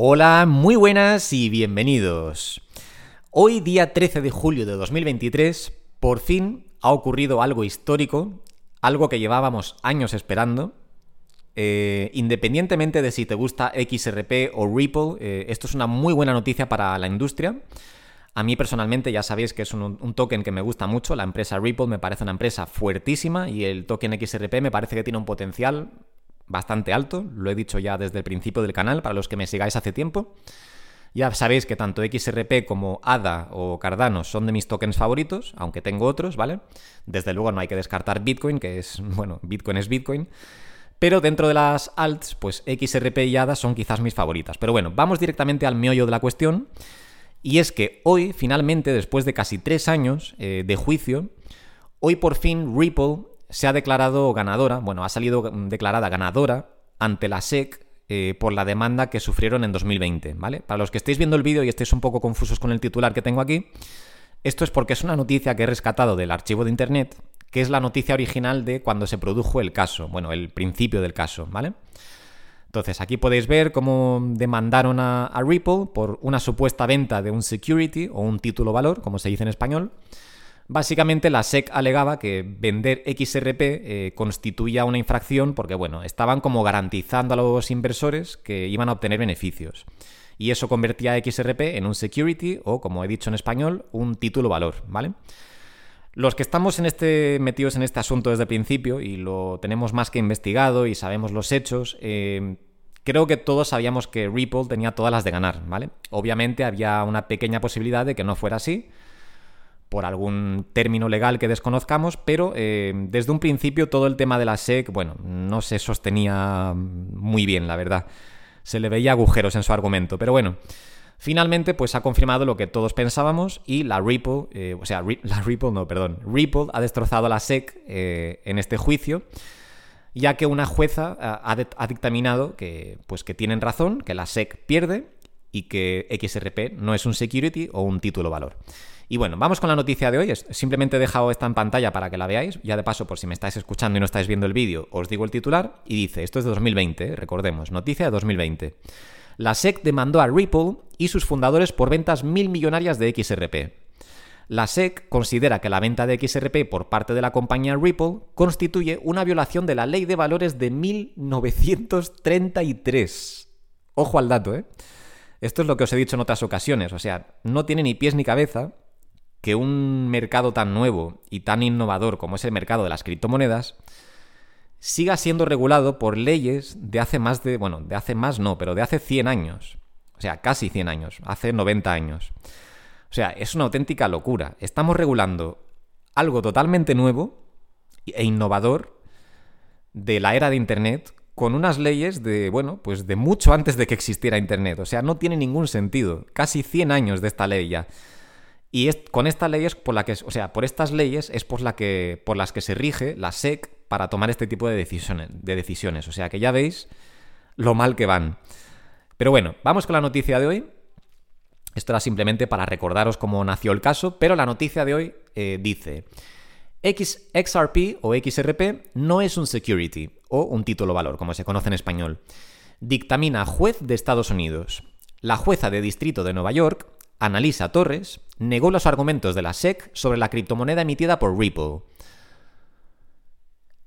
Hola, muy buenas y bienvenidos. Hoy, día 13 de julio de 2023, por fin ha ocurrido algo histórico, algo que llevábamos años esperando. Eh, independientemente de si te gusta XRP o Ripple, eh, esto es una muy buena noticia para la industria. A mí personalmente ya sabéis que es un, un, token que me gusta mucho, la empresa Ripple me parece una empresa fuertísima y el token XRP me parece que tiene un potencial bastante alto, lo he dicho ya desde el principio del canal para los que me sigáis hace tiempo. Ya sabéis que tanto XRP como ADA o Cardano son de mis tokens favoritos, aunque tengo otros, ¿vale? Desde luego no hay que descartar Bitcoin, que es, bueno, Bitcoin es Bitcoin. Pero dentro de las alts, pues XRP y ADA son quizás mis favoritas. Pero bueno, vamos directamente al meollo de la cuestión. Y es que hoy, finalmente, después de casi tres años eh, de juicio, hoy por fin Ripple se ha declarado ganadora, bueno, ha salido declarada ganadora ante la SEC eh, por la demanda que sufrieron en 2020, ¿vale? Para los que estéis viendo el vídeo y estéis un poco confusos con el titular que tengo aquí, esto es porque es una noticia que he rescatado del archivo de internet, que es la noticia original de cuando se produjo el caso, bueno, el principio del caso, ¿vale? Entonces, aquí podéis ver cómo demandaron a, a Ripple por una supuesta venta de un security o un título valor, como se dice en español, Básicamente la SEC alegaba que vender XRP eh, constituía una infracción porque, bueno, estaban como garantizando a los inversores que iban a obtener beneficios. Y eso convertía a XRP en un security o, como he dicho en español, un título valor, ¿vale? Los que estamos en este, metidos en este asunto desde el principio y lo tenemos más que investigado y sabemos los hechos, eh, creo que todos sabíamos que Ripple tenía todas las de ganar, ¿vale? Obviamente había una pequeña posibilidad de que no fuera así, por algún término legal que desconozcamos, pero eh, desde un principio todo el tema de la SEC, bueno, no se sostenía muy bien, la verdad. Se le veía agujeros en su argumento, pero bueno. Finalmente, pues ha confirmado lo que todos pensábamos y la Ripple, eh, o sea, la Ripple, no, perdón, Ripple ha destrozado a la SEC eh, en este juicio, ya que una jueza ha, ha, dictaminado que, pues que tienen razón, que la SEC pierde y que XRP no es un security o un título valor. Y bueno, vamos con la noticia de hoy. Simplemente he dejado esta en pantalla para que la veáis. Ya de paso, por si me estáis escuchando y no estáis viendo el vídeo, os digo el titular y dice, esto es de 2020, ¿eh? recordemos, noticia de 2020. La SEC demandó a Ripple y sus fundadores por ventas mil millonarias de XRP. La SEC considera que la venta de XRP por parte de la compañía Ripple constituye una violación de la ley de valores de 1933. Ojo al dato, ¿eh? Esto es lo que os he dicho en otras ocasiones, o sea, no tiene ni pies ni cabeza que un mercado tan nuevo y tan innovador como es el mercado de las criptomonedas siga siendo regulado por leyes de hace más de, bueno, de hace más no, pero de hace 100 años. O sea, casi 100 años, hace 90 años. O sea, es una auténtica locura. Estamos regulando algo totalmente nuevo e innovador de la era de Internet con unas leyes de, bueno, pues de mucho antes de que existiera Internet. O sea, no tiene ningún sentido. Casi 100 años de esta ley ya. Y es, con estas leyes, por la que, o sea, por estas leyes es por, que, por las que se rige la SEC para tomar este tipo de decisiones, de decisiones. O sea que ya veis lo mal que van. Pero bueno, vamos con la noticia de hoy. Esto era simplemente para recordaros cómo nació el caso, pero la noticia de hoy eh, dice... XRP o XRP no es un security o un título valor, como se conoce en español. Dictamina juez de Estados Unidos. La jueza de distrito de Nueva York Analisa Torres negó los argumentos de la SEC sobre la criptomoneda emitida por Ripple.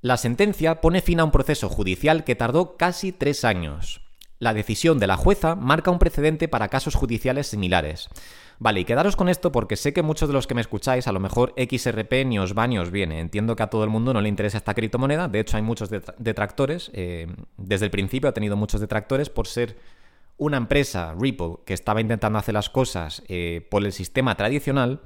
La sentencia pone fin a un proceso judicial que tardó casi tres años. La decisión de la jueza marca un precedente para casos judiciales similares. Vale, y quedaros con esto porque sé que muchos de los que me escucháis, a lo mejor XRP ni os va ni os viene. Entiendo que a todo el mundo no le interesa esta criptomoneda, de hecho hay muchos detractores, eh, desde el principio ha tenido muchos detractores por ser una empresa, Ripple, que estaba intentando hacer las cosas eh, por el sistema tradicional,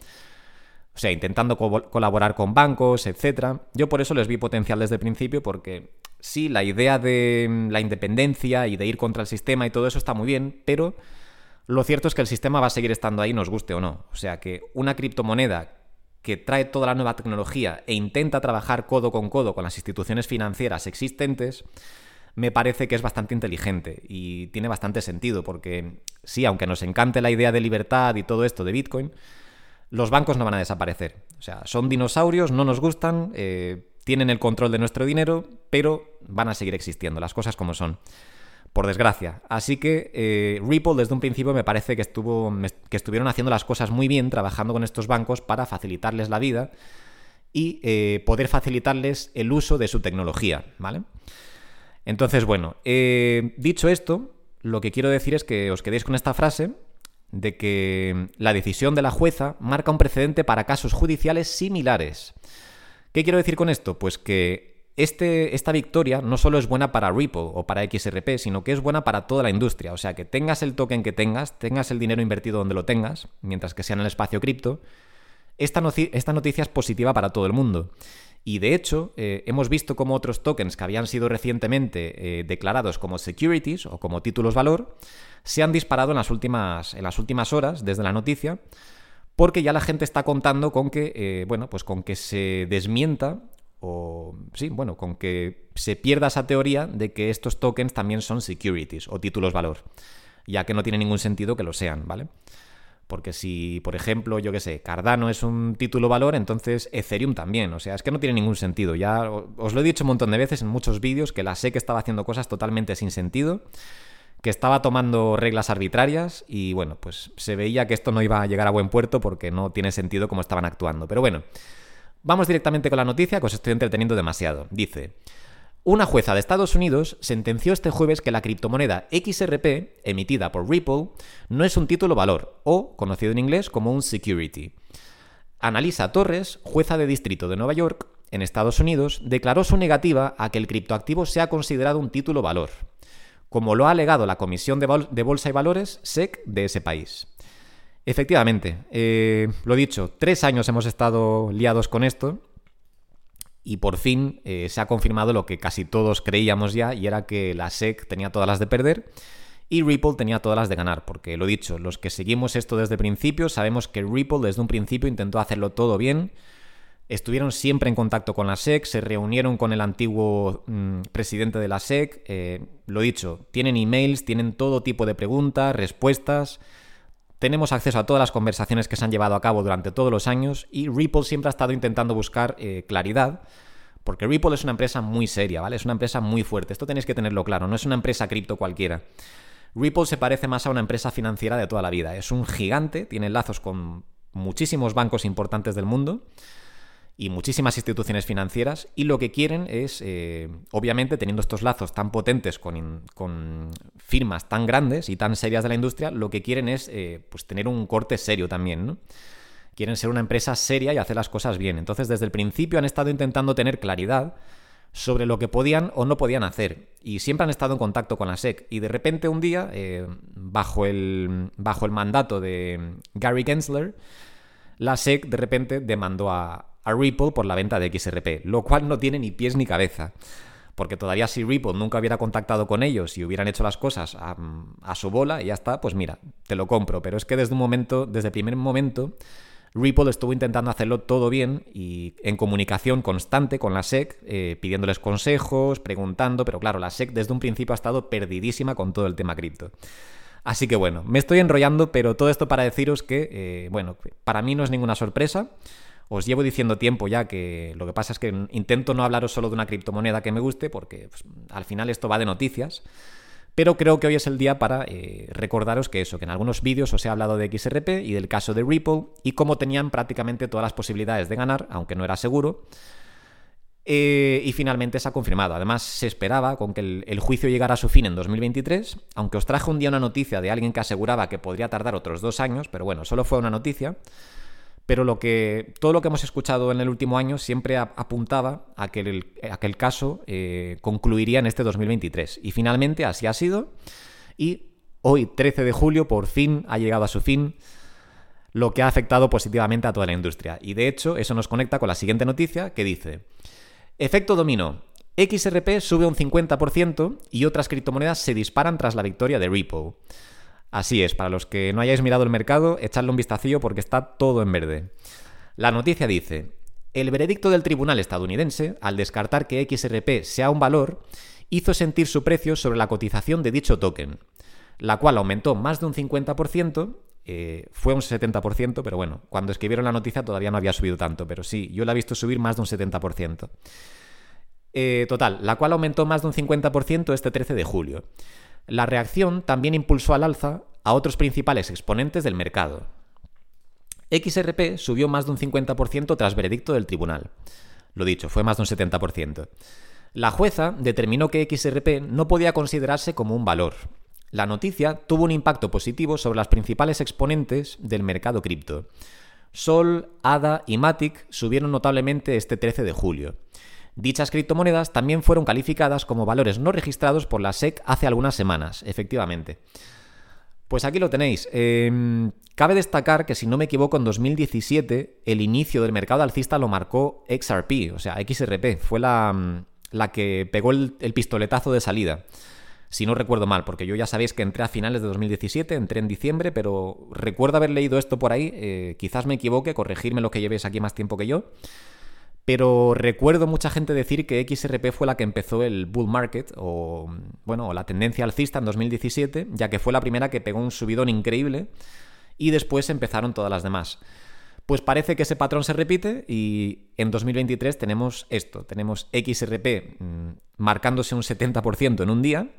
o sea, intentando co colaborar con bancos, etc. Yo por eso les vi potencial desde el principio, porque sí, la idea de mm, la independencia y de ir contra el sistema y todo eso está muy bien, pero lo cierto es que el sistema va a seguir estando ahí, nos guste o no. O sea, que una criptomoneda que trae toda la nueva tecnología e intenta trabajar codo con codo con las instituciones financieras existentes, me parece que es bastante inteligente y tiene bastante sentido, porque sí, aunque nos encante la idea de libertad y todo esto de Bitcoin, los bancos no van a desaparecer. O sea, son dinosaurios, no nos gustan, eh, tienen el control de nuestro dinero, pero van a seguir existiendo, las cosas como son. por desgracia. Así que eh, Ripple desde un principio me parece que, estuvo, que estuvieron haciendo las cosas muy bien, trabajando con estos bancos para facilitarles la vida y eh, poder facilitarles el uso de su tecnología, ¿vale? Entonces, bueno, eh, dicho esto, lo que quiero decir es que os quedéis con esta frase de que la decisión de la jueza marca un precedente para casos judiciales similares. ¿Qué quiero decir con esto? Pues que este, esta victoria no solo es buena para Ripple o para XRP, sino que es buena para toda la industria. O sea, que tengas el token que tengas, tengas el dinero invertido donde lo tengas, mientras que sea en el espacio cripto, esta, esta noticia es positiva para todo el mundo. Y de hecho, eh, hemos visto cómo otros tokens que habían sido recientemente eh, declarados como securities o como títulos valor se han disparado en las, últimas, en las últimas horas desde la noticia, porque ya la gente está contando con que, eh, bueno, pues con que se desmienta o sí, bueno, con que se pierda esa teoría de que estos tokens también son securities o títulos valor, ya que no tiene ningún sentido que lo sean, ¿vale? Porque si, por ejemplo, yo qué sé, Cardano es un título valor, entonces Ethereum también. O sea, es que no tiene ningún sentido. Ya os lo he dicho un montón de veces en muchos vídeos que la SEC estaba haciendo cosas totalmente sin sentido, que estaba tomando reglas arbitrarias y bueno, pues se veía que esto no iba a llegar a buen puerto porque no tiene sentido cómo estaban actuando. Pero bueno, Vamos directamente con la noticia que os estoy entreteniendo demasiado. Dice, una jueza de Estados Unidos sentenció este jueves que la criptomoneda XRP, emitida por Ripple, no es un título valor, o conocido en inglés como un security. Analisa Torres, jueza de distrito de Nueva York, en Estados Unidos, declaró su negativa a que el criptoactivo sea considerado un título valor, como lo ha alegado la Comisión de, Bolsa y Valores, SEC, de ese país. Efectivamente, eh, lo dicho, tres años hemos estado liados con esto y por fin eh, se ha confirmado lo que casi todos creíamos ya y era que la SEC tenía todas las de perder y Ripple tenía todas las de ganar, porque lo dicho, los que seguimos esto desde el principio sabemos que Ripple desde un principio intentó hacerlo todo bien, estuvieron siempre en contacto con la SEC, se reunieron con el antiguo mm, presidente de la SEC, eh, lo dicho, tienen emails, tienen todo tipo de preguntas, respuestas, tenemos acceso a todas las conversaciones que se han llevado a cabo durante todos los años y Ripple siempre ha estado intentando buscar eh, claridad. Porque Ripple es una empresa muy seria, ¿vale? Es una empresa muy fuerte. Esto tenéis que tenerlo claro. No es una empresa cripto cualquiera. Ripple se parece más a una empresa financiera de toda la vida. Es un gigante, tiene lazos con muchísimos bancos importantes del mundo y muchísimas instituciones financieras y lo que quieren es, eh, obviamente, teniendo estos lazos tan potentes con, firmas tan grandes y tan serias de la industria, lo que quieren es eh, pues tener un corte serio también, ¿no? Quieren ser una empresa seria y hacer las cosas bien. Entonces, desde el principio han estado intentando tener claridad sobre lo que podían o no podían hacer. Y siempre han estado en contacto con la SEC. Y de repente un día, eh, bajo, el, bajo el mandato de Gary Gensler, la SEC de repente demandó a, a Ripple por la venta de XRP, lo cual no tiene ni pies ni cabeza. Porque todavía si Ripple nunca hubiera contactado con ellos y hubieran hecho las cosas a, su bola y ya está, pues mira, te lo compro. Pero es que desde un momento, desde el primer momento, Ripple estuvo intentando hacerlo todo bien y en comunicación constante con la SEC, eh, pidiéndoles consejos, preguntando, pero claro, la SEC desde un principio ha estado perdidísima con todo el tema cripto. Así que bueno, me estoy enrollando, pero todo esto para deciros que, eh, bueno, para mí no es ninguna sorpresa. Os llevo diciendo tiempo ya que lo que pasa es que intento no hablaros solo de una criptomoneda que me guste, porque pues, al final esto va de noticias. Pero creo que hoy es el día para eh, recordaros que eso, que en algunos vídeos os he hablado de XRP y del caso de Ripple y cómo tenían prácticamente todas las posibilidades de ganar, aunque no era seguro. Eh, y finalmente se ha confirmado. Además, se esperaba con que el, el, juicio llegara a su fin en 2023, aunque os traje un día una noticia de alguien que aseguraba que podría tardar otros dos años, pero bueno, solo fue una noticia pero todo lo que hemos escuchado en el último año siempre apuntaba a que el, caso eh, concluiría en este 2023. Y finalmente así ha sido. Y hoy, 13 de julio, por fin ha llegado a su fin, lo que ha afectado positivamente a toda la industria. Y de hecho, eso nos conecta con la siguiente noticia que dice, efecto dominó. XRP sube un 50% y otras criptomonedas se disparan tras la victoria de Ripple. Así es, para los que no hayáis mirado el mercado, echadle un vistacillo porque está todo en verde. La noticia dice, el veredicto del tribunal estadounidense, al descartar que XRP sea un valor, hizo sentir su precio sobre la cotización de dicho token, la cual aumentó más de un 50%, eh, fue un 70%, pero bueno, cuando escribieron la noticia todavía no había subido tanto, pero sí, yo la he visto subir más de un 70%. Eh, total, la cual aumentó más de un 50% este 13 de julio. La reacción también impulsó al alza a otros principales exponentes del mercado. XRP subió más de un 50% tras veredicto del tribunal. Lo dicho, fue más de un 70%. La jueza determinó que XRP no podía considerarse como un valor. La noticia tuvo un impacto positivo sobre las principales exponentes del mercado cripto. Sol, ADA y Matic subieron notablemente este 13 de julio. Dichas criptomonedas también fueron calificadas como valores no registrados por la SEC hace algunas semanas, efectivamente. Pues aquí lo tenéis. Em, cabe destacar que, si no me equivoco, en 2017 el inicio del mercado alcista lo marcó XRP, o sea, XRP. Fue la, mm, la que pegó el, pistoletazo de salida. Si no recuerdo mal, porque yo ya sabéis que entré a finales de 2017, entré en diciembre, pero recuerdo haber leído esto por ahí. Eh, quizás me equivoque, corregirme lo que llevéis aquí más tiempo que yo. Pero recuerdo mucha gente decir que XRP fue la que empezó el bull market o, bueno, la tendencia alcista en 2017, ya que fue la primera que pegó un subidón increíble y después empezaron todas las demás. Pues parece que ese patrón se repite y en 2023 tenemos esto, tenemos XRP mm, marcándose un 70% en un día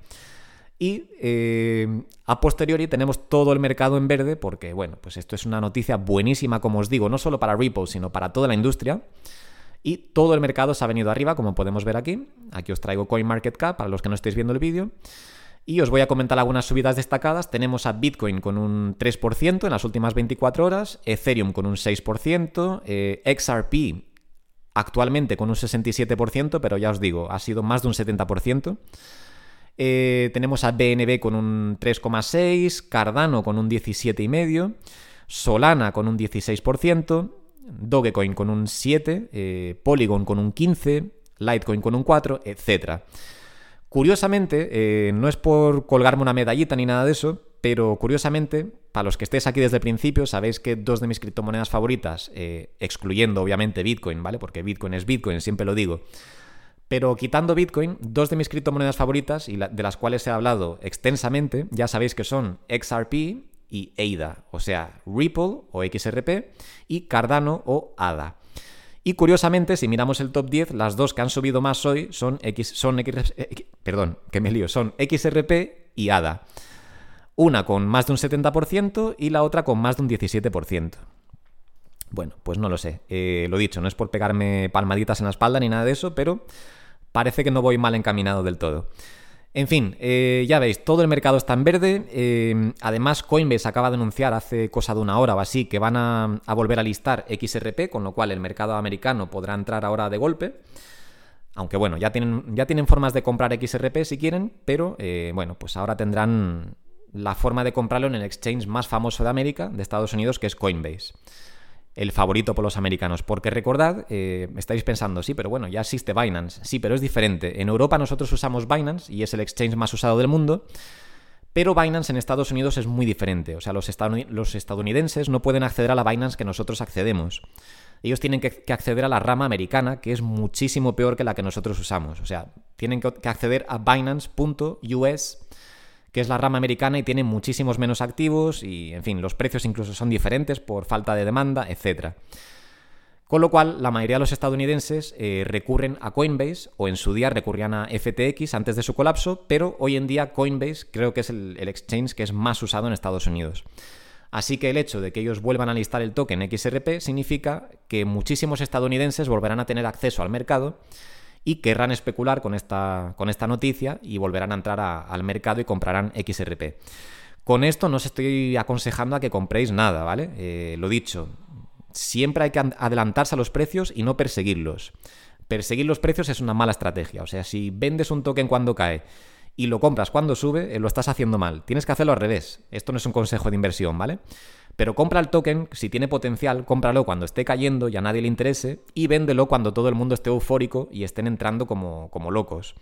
y eh, a posteriori tenemos todo el mercado en verde porque, bueno, pues esto es una noticia buenísima, como os digo, no solo para Ripple, sino para toda la industria. Y todo el mercado se ha venido arriba, como podemos ver aquí. Aquí os traigo CoinMarketCap para los que no estéis viendo el vídeo. Y os voy a comentar algunas subidas destacadas. Tenemos a Bitcoin con un 3% en las últimas 24 horas, Ethereum con un 6%, eh, XRP actualmente con un 67%, pero ya os digo, ha sido más de un 70%. Eh, tenemos a BNB con un 3,6%, Cardano con un 17,5%, Solana con un 16%, Dogecoin con un 7, eh, Polygon con un 15, Litecoin con un 4, etc. Curiosamente, eh, no es por colgarme una medallita ni nada de eso, pero curiosamente, para los que estéis aquí desde el principio, sabéis que dos de mis criptomonedas favoritas, eh, excluyendo obviamente Bitcoin, ¿vale? Porque Bitcoin es Bitcoin, siempre lo digo. Pero quitando Bitcoin, dos de mis criptomonedas favoritas, y de las cuales he hablado extensamente, ya sabéis que son XRP y ADA, o sea, Ripple o XRP y Cardano o ADA. Y curiosamente, si miramos el top 10, las dos que han subido más hoy son X, son X, perdón, que me lío, son XRP y ADA. Una con más de un 70% y la otra con más de un 17%. Bueno, pues no lo sé. Eh, lo dicho, no es por pegarme palmaditas en la espalda ni nada de eso, pero parece que no voy mal encaminado del todo. En fin, eh, ya veis, todo el mercado está en verde. Eh, además, Coinbase acaba de anunciar hace cosa de una hora o así que van a, volver a listar XRP, con lo cual el mercado americano podrá entrar ahora de golpe. Aunque bueno, ya tienen, ya tienen formas de comprar XRP si quieren, pero eh, bueno, pues ahora tendrán la forma de comprarlo en el exchange más famoso de América, de Estados Unidos, que es Coinbase el favorito por los americanos. Porque recordad, eh, estáis pensando, sí, pero bueno, ya existe Binance. Sí, pero es diferente. En Europa nosotros usamos Binance y es el exchange más usado del mundo. Pero Binance en Estados Unidos es muy diferente. O sea, los, estadounidenses no pueden acceder a la Binance que nosotros accedemos. Ellos tienen que, acceder a la rama americana, que es muchísimo peor que la que nosotros usamos. O sea, tienen que, que acceder a binance.us que es la rama americana y tiene muchísimos menos activos y, en fin, los precios incluso son diferentes por falta de demanda, etc. Con lo cual, la mayoría de los estadounidenses eh, recurren a Coinbase o en su día recurrían a FTX antes de su colapso, pero hoy en día Coinbase creo que es el, el exchange que es más usado en Estados Unidos. Así que el hecho de que ellos vuelvan a listar el token XRP significa que muchísimos estadounidenses volverán a tener acceso al mercado y querrán especular con esta, con esta noticia y volverán a entrar al mercado y comprarán XRP. Con esto no os estoy aconsejando a que compréis nada, ¿vale? Eh, lo dicho, siempre hay que adelantarse a los precios y no perseguirlos. Perseguir los precios es una mala estrategia. O sea, si vendes un token cuando cae y lo compras cuando sube, eh, lo estás haciendo mal. Tienes que hacerlo al revés. Esto no es un consejo de inversión, ¿vale? Pero compra el token, si tiene potencial, cómpralo cuando esté cayendo y a nadie le interese, y véndelo cuando todo el mundo esté eufórico y estén entrando como, como locos.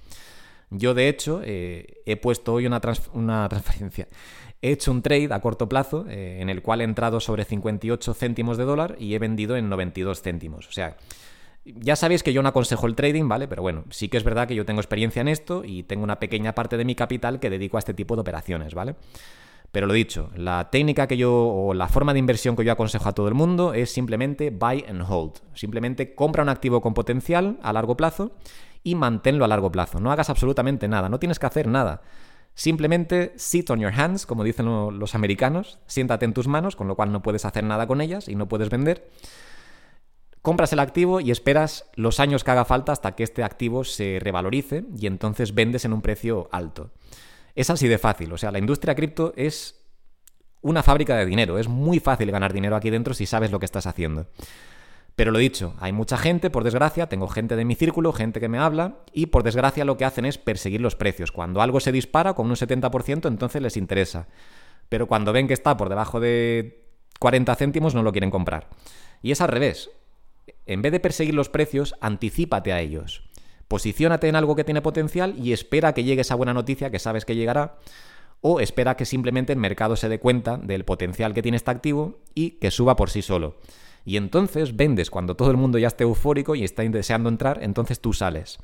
Yo, de hecho, eh, he puesto hoy una, una, transferencia. He hecho un trade a corto plazo eh, en el cual he entrado sobre 58 céntimos de dólar y he vendido en 92 céntimos. O sea, ya sabéis que yo no aconsejo el trading, ¿vale? Pero bueno, sí que es verdad que yo tengo experiencia en esto y tengo una pequeña parte de mi capital que dedico a este tipo de operaciones, ¿vale? Pero lo dicho, la técnica que yo, o la forma de inversión que yo aconsejo a todo el mundo es simplemente buy and hold. Simplemente compra un activo con potencial a largo plazo y manténlo a largo plazo. No hagas absolutamente nada, no tienes que hacer nada. Simplemente sit on your hands, como dicen los americanos, siéntate en tus manos, con lo cual no puedes hacer nada con ellas y no puedes vender. Compras el activo y esperas los años que haga falta hasta que este activo se revalorice y entonces vendes en un precio alto. Es así de fácil, o sea, la industria cripto es una fábrica de dinero, es muy fácil ganar dinero aquí dentro si sabes lo que estás haciendo. Pero lo dicho, hay mucha gente, por desgracia, tengo gente de mi círculo, gente que me habla, y por desgracia lo que hacen es perseguir los precios. Cuando algo se dispara con un 70%, entonces les interesa. Pero cuando ven que está por debajo de 40 céntimos, no lo quieren comprar. Y es al revés. En vez de perseguir los precios, anticípate a ellos. Posiciónate en algo que tiene potencial y espera que llegue esa buena noticia que sabes que llegará. O espera que simplemente el mercado se dé cuenta del potencial que tiene este activo y que suba por sí solo. Y entonces vendes cuando todo el mundo ya esté eufórico y está deseando entrar, entonces tú sales.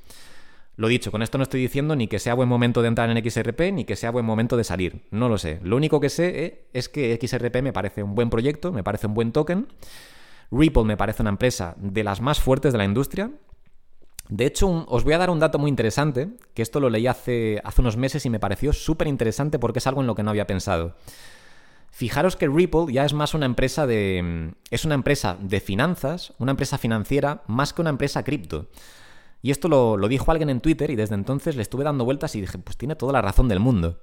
Lo dicho, con esto no estoy diciendo ni que sea buen momento de entrar en XRP ni que sea buen momento de salir. No lo sé. Lo único que sé eh, es que XRP me parece un buen proyecto, me parece un buen token. Ripple me parece una empresa de las más fuertes de la industria. De hecho, os voy a dar un dato muy interesante, que esto lo leí hace, hace unos meses y me pareció súper interesante porque es algo en lo que no había pensado. Fijaros que Ripple ya es más una empresa de. es una empresa de finanzas, una empresa financiera, más que una empresa cripto. Y esto lo, lo, dijo alguien en Twitter y desde entonces le estuve dando vueltas y dije, pues tiene toda la razón del mundo.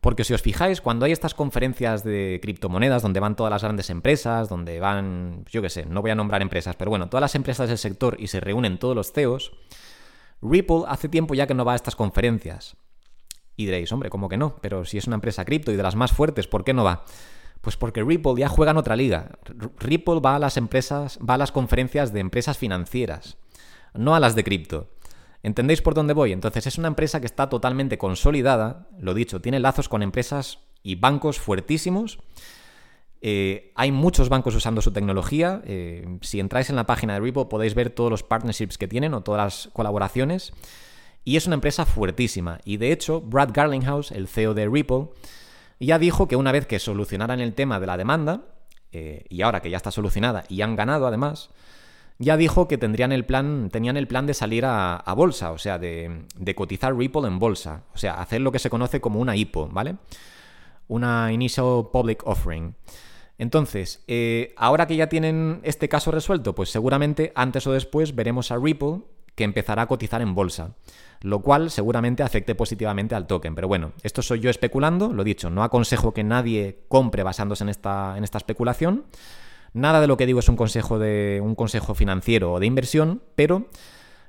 Porque si os fijáis, cuando hay estas conferencias de criptomonedas donde van todas las grandes empresas, donde van, yo qué sé, no voy a nombrar empresas, pero bueno, todas las empresas del sector y se reúnen todos los CEOs, Ripple hace tiempo ya que no va a estas conferencias. Y diréis, hombre, ¿cómo que no? Pero si es una empresa cripto y de las más fuertes, ¿por qué no va? Pues porque Ripple ya juega en otra liga. Ripple va a las empresas, va a las conferencias de empresas financieras, no a las de cripto. ¿Entendéis por dónde voy? Entonces es una empresa que está totalmente consolidada, lo dicho, tiene lazos con empresas y bancos fuertísimos. Eh, hay muchos bancos usando su tecnología. Eh, si entráis en la página de Ripple podéis ver todos los partnerships que tienen o todas las colaboraciones. Y es una empresa fuertísima. Y de hecho, Brad Garlinghouse, el CEO de Ripple, ya dijo que una vez que solucionaran el tema de la demanda, eh, y ahora que ya está solucionada y han ganado además, ya dijo que tendrían el plan, tenían el plan de salir a, bolsa, o sea, de, cotizar Ripple en bolsa, o sea, hacer lo que se conoce como una IPO, ¿vale? Una Initial Public Offering. Entonces, eh, ahora que ya tienen este caso resuelto, pues seguramente antes o después veremos a Ripple que empezará a cotizar en bolsa lo cual seguramente afecte positivamente al token. Pero bueno, esto soy yo especulando, lo dicho, no aconsejo que nadie compre basándose en esta, en esta especulación. Nada de lo que digo es un consejo, de, un consejo financiero o de inversión, pero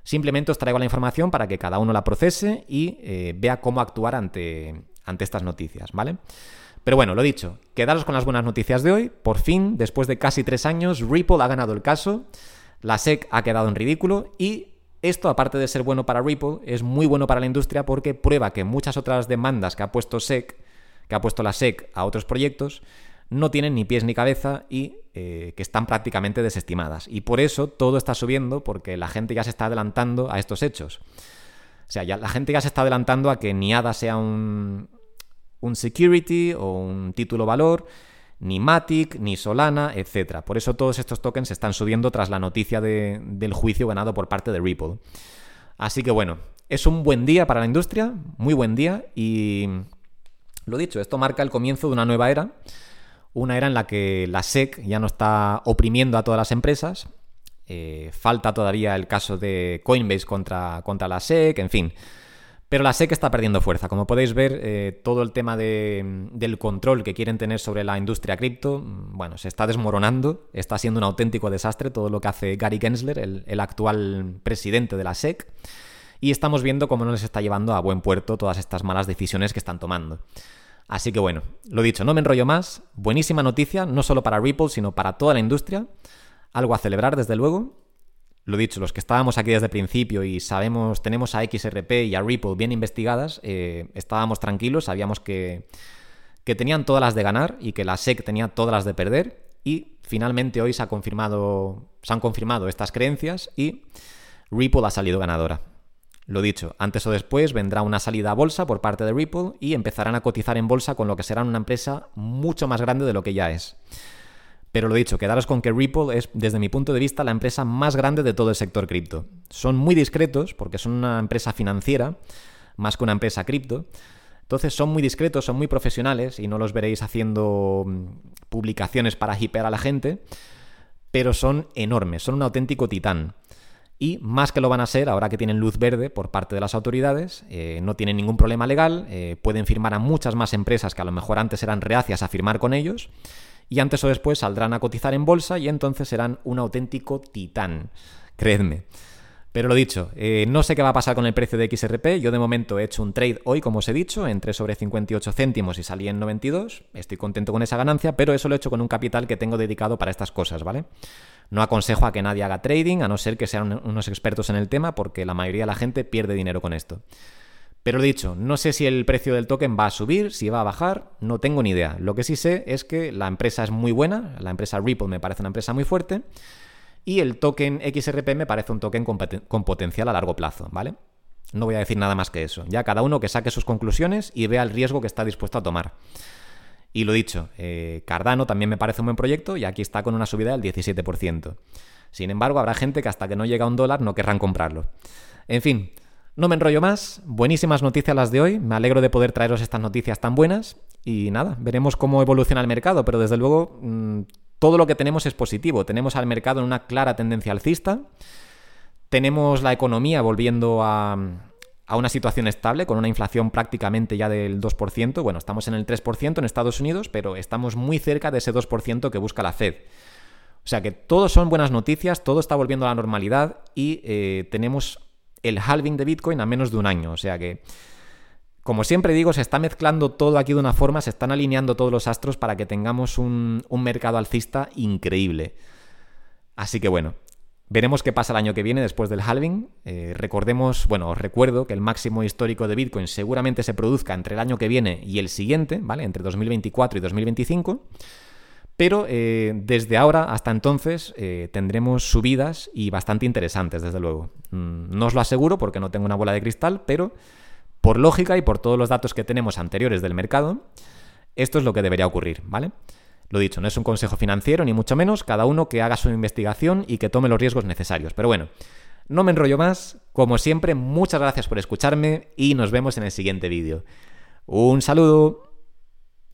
simplemente os traigo la información para que cada uno la procese y eh, vea cómo actuar ante, ante estas noticias, ¿vale? Pero bueno, lo dicho, quedaros con las buenas noticias de hoy. Por fin, después de casi tres años, Ripple ha ganado el caso, la SEC ha quedado en ridículo y esto, aparte de ser bueno para Ripple, es muy bueno para la industria porque prueba que muchas otras demandas que ha puesto SEC, que ha puesto la SEC a otros proyectos, no tienen ni pies ni cabeza y eh, que están prácticamente desestimadas. Y por eso todo está subiendo porque la gente ya se está adelantando a estos hechos. O sea, ya, la gente ya se está adelantando a que ni ADA sea un, un security o un título valor, ni Matic, ni Solana, etc. Por eso todos estos tokens están subiendo tras la noticia del juicio ganado por parte de Ripple. Así que bueno, es un buen día para la industria, muy buen día y lo dicho, esto marca el comienzo de una nueva era, una era en la que la SEC ya no está oprimiendo a todas las empresas, eh, falta todavía el caso de Coinbase contra, contra la SEC, en fin. Pero la SEC está perdiendo fuerza. Como podéis ver, eh, todo el tema del control que quieren tener sobre la industria cripto, mm, bueno, se está desmoronando. Está siendo un auténtico desastre todo lo que hace Gary Gensler, el, actual presidente de la SEC. Y estamos viendo cómo no les está llevando a buen puerto todas estas malas decisiones que están tomando. Así que bueno, lo dicho, no me enrollo más. Buenísima noticia, no solo para Ripple, sino para toda la industria. Algo a celebrar, desde luego. Lo dicho, los que estábamos aquí desde el principio y sabemos, tenemos a XRP y a Ripple bien investigadas, eh, estábamos tranquilos, sabíamos que, que tenían todas las de ganar y que la SEC tenía todas las de perder. Y finalmente hoy se, ha confirmado, se han confirmado estas creencias y Ripple ha salido ganadora. Lo dicho, antes o después vendrá una salida a bolsa por parte de Ripple y empezarán a cotizar en bolsa con lo que será una empresa mucho más grande de lo que ya es. Pero lo dicho, quedaros con que Ripple es, desde mi punto de vista, la empresa más grande de todo el sector cripto. Son muy discretos porque son una empresa financiera, más que una empresa cripto, Entonces son muy discretos, son muy profesionales y no los veréis haciendo mm, publicaciones para hipear a la gente, pero son enormes, son un auténtico titán. Y más que lo van a ser, ahora que tienen luz verde por parte de las autoridades, eh, no tienen ningún problema legal, eh, pueden firmar a muchas más empresas que a lo mejor antes eran reacias a firmar con ellos, y antes o después saldrán a cotizar en bolsa y entonces serán un auténtico titán, creedme. Pero lo dicho, eh, no sé qué va a pasar con el precio de XRP. Yo de momento he hecho un trade hoy, como os he dicho, entre sobre 58 céntimos y salí en 92. Estoy contento con esa ganancia, pero eso lo he hecho con un capital que tengo dedicado para estas cosas, ¿vale? No aconsejo a que nadie haga trading, a no ser que sean unos expertos en el tema, porque la mayoría de la gente pierde dinero con esto. Pero dicho, no sé si el precio del token va a subir, si va a bajar, no tengo ni idea. Lo que sí sé es que la empresa es muy buena, la empresa Ripple me parece una empresa muy fuerte, y el token XRP me parece un token con, potencial a largo plazo, ¿vale? No voy a decir nada más que eso. Ya cada uno que saque sus conclusiones y vea el riesgo que está dispuesto a tomar. Y lo dicho, eh, Cardano también me parece un buen proyecto y aquí está con una subida del 17%. Sin embargo, habrá gente que hasta que no llega a un dólar no querrán comprarlo. En fin, no me enrollo más. Buenísimas noticias las de hoy. Me alegro de poder traeros estas noticias tan buenas. Y nada, veremos cómo evoluciona el mercado, pero desde luego mm, todo lo que tenemos es positivo. Tenemos al mercado en una clara tendencia alcista. Tenemos la economía volviendo a, a una situación estable, con una inflación prácticamente ya del 2%. Bueno, estamos en el 3% en Estados Unidos, pero estamos muy cerca de ese 2% que busca la Fed. O sea que todo son buenas noticias, todo está volviendo a la normalidad y eh, tenemos el halving de Bitcoin a menos de un año. O sea que, como siempre digo, se está mezclando todo aquí de una forma, se están alineando todos los astros para que tengamos un mercado alcista increíble. Así que bueno, Veremos qué pasa el año que viene después del halving. Eh, recordemos, bueno, os recuerdo que el máximo histórico de Bitcoin seguramente se produzca entre el año que viene y el siguiente, ¿vale? Entre 2024 y 2025. Pero eh, desde ahora hasta entonces eh, tendremos subidas y bastante interesantes, desde luego. Mm, no os lo aseguro porque no tengo una bola de cristal, pero por lógica y por todos los datos que tenemos anteriores del mercado, esto es lo que debería ocurrir, ¿vale? Lo dicho, no es un consejo financiero, ni mucho menos, cada uno que haga su investigación y que tome los riesgos necesarios. Pero bueno, no me enrollo más, como siempre, muchas gracias por escucharme y nos vemos en el siguiente vídeo. Un saludo.